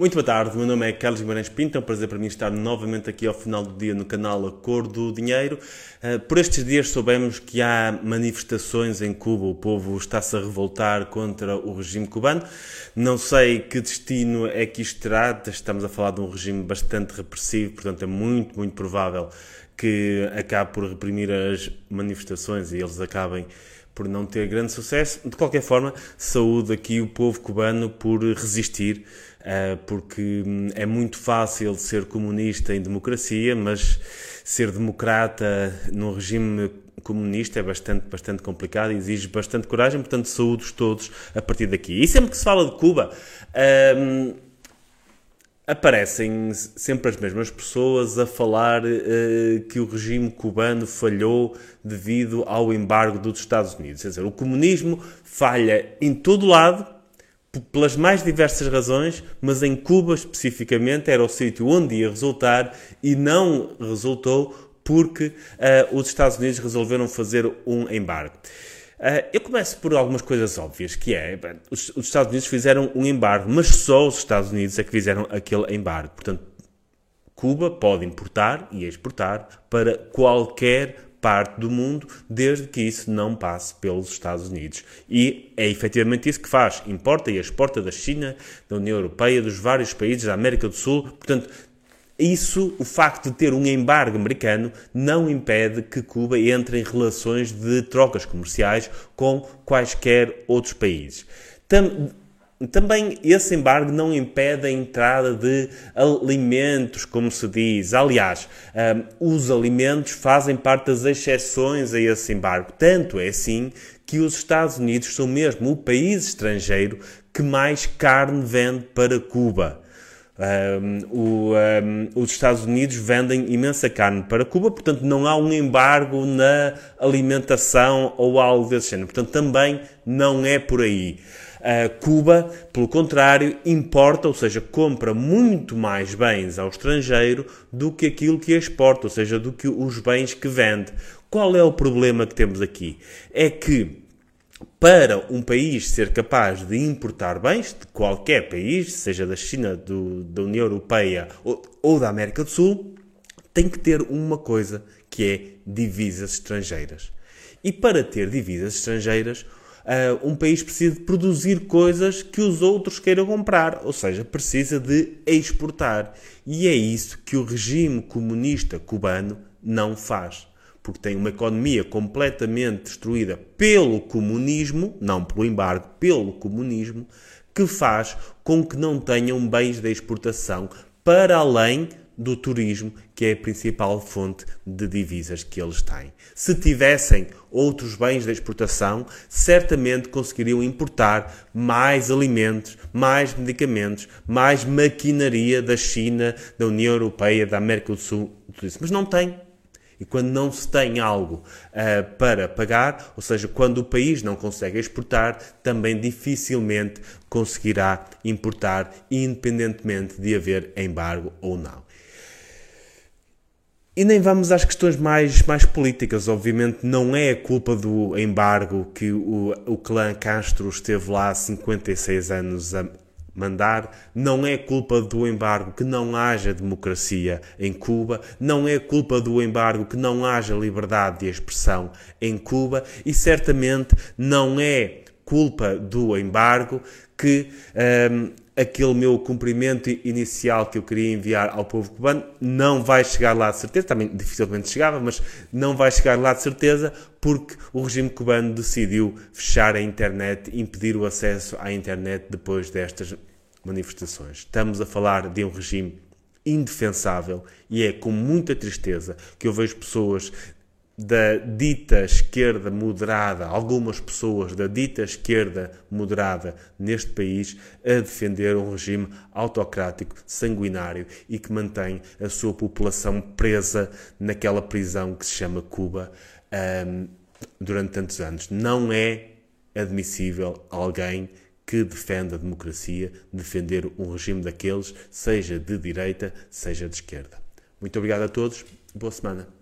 Muito boa tarde, meu nome é Carlos Guimarães Pinto, é um prazer para mim estar novamente aqui ao final do dia no canal A Cor do Dinheiro. Eh, por estes dias soubemos que há manifestações em Cuba, o povo está-se a revoltar contra o regime cubano. Não sei que destino é que isto terá, estamos a falar de um regime bastante repressivo, portanto é muito, muito provável que acabe por reprimir as manifestações e eles acabem por não ter grande sucesso. De qualquer forma, saúde aqui o povo cubano por resistir eh, porque hum, é muito fácil ser comunista em democracia, mas ser democrata num regime comunista é bastante, bastante complicado e exige bastante coragem, portanto, saúdos todos a partir daqui. E sempre que se fala de Cuba, um, aparecem sempre as mesmas pessoas a falar uh, que o regime cubano falhou devido ao embargo dos Estados Unidos. Quer dizer, o comunismo falha em todo lado pelas mais diversas razões, mas em Cuba especificamente era o sítio onde ia resultar e não resultou porque uh, os Estados Unidos resolveram fazer um embargo. Uh, eu começo por algumas coisas óbvias, que é, os, os, Estados Unidos fizeram um embargo, mas só os Estados Unidos é que fizeram aquele embargo. Portanto, Cuba pode importar e exportar para qualquer parte do mundo, desde que isso não passe pelos Estados Unidos. E é efetivamente isso que faz. Importa e exporta da China, da União Europeia, dos vários países da América do Sul. Portanto, isso, o facto de ter um embargo americano, não impede que Cuba entre em relações de trocas comerciais com quaisquer outros países. Também esse embargo não impede a entrada de alimentos, como se diz. Aliás, um, os alimentos fazem parte das exceções a esse embargo. Tanto é assim que os Estados Unidos são mesmo o país estrangeiro que mais carne vende para Cuba. Um, o, um, os Estados Unidos vendem imensa carne para Cuba, portanto não há um embargo na alimentação ou algo desse género. Portanto, também não é por aí. Uh, Cuba, pelo contrário, importa, ou seja, compra muito mais bens ao estrangeiro do que aquilo que exporta, ou seja, do que os bens que vende. Qual é o problema que temos aqui? É que para um país ser capaz de importar bens de qualquer país, seja da China, do, da União Europeia ou, ou da América do Sul, tem que ter uma coisa que é divisas estrangeiras. E para ter divisas estrangeiras, uh, um país precisa de produzir coisas que os outros queiram comprar, ou seja, precisa de exportar. E é isso que o regime comunista cubano não faz. Porque tem uma economia completamente destruída pelo comunismo, não pelo embargo, pelo comunismo, que faz com que não tenham bens de exportação para além do turismo, que é a principal fonte de divisas que eles têm. Se tivessem outros bens de exportação, certamente conseguiriam importar mais alimentos, mais medicamentos, mais maquinaria da China, da União Europeia, da América do Sul, tudo isso. Mas não têm. E quando não se tem algo uh, para pagar, ou seja, quando o país não consegue exportar, também dificilmente conseguirá importar, independentemente de haver embargo ou não. E nem vamos às questões mais, mais políticas. Obviamente, não é a culpa do embargo que o, o clã Castro esteve lá há 56 anos a mandar. Não é culpa do embargo que não haja democracia em Cuba. Não é culpa do embargo que não haja liberdade de expressão em Cuba. E certamente não é culpa do embargo que um, aquele meu cumprimento inicial que eu queria enviar ao povo cubano não vai chegar lá de certeza, também dificilmente chegava, mas não vai chegar lá de certeza porque o regime cubano decidiu fechar a internet, impedir o acesso à internet depois destas manifestações. Estamos a falar de um regime indefensável e é com muita tristeza que eu vejo pessoas da dita esquerda moderada, algumas pessoas da dita esquerda moderada neste país a defender um regime autocrático, sanguinário e que mantém a sua população presa naquela prisão que se chama Cuba um, durante tantos anos. Não é admissível alguém que defenda a democracia defender um regime daqueles, seja de direita, seja de esquerda. Muito obrigado a todos. Boa semana.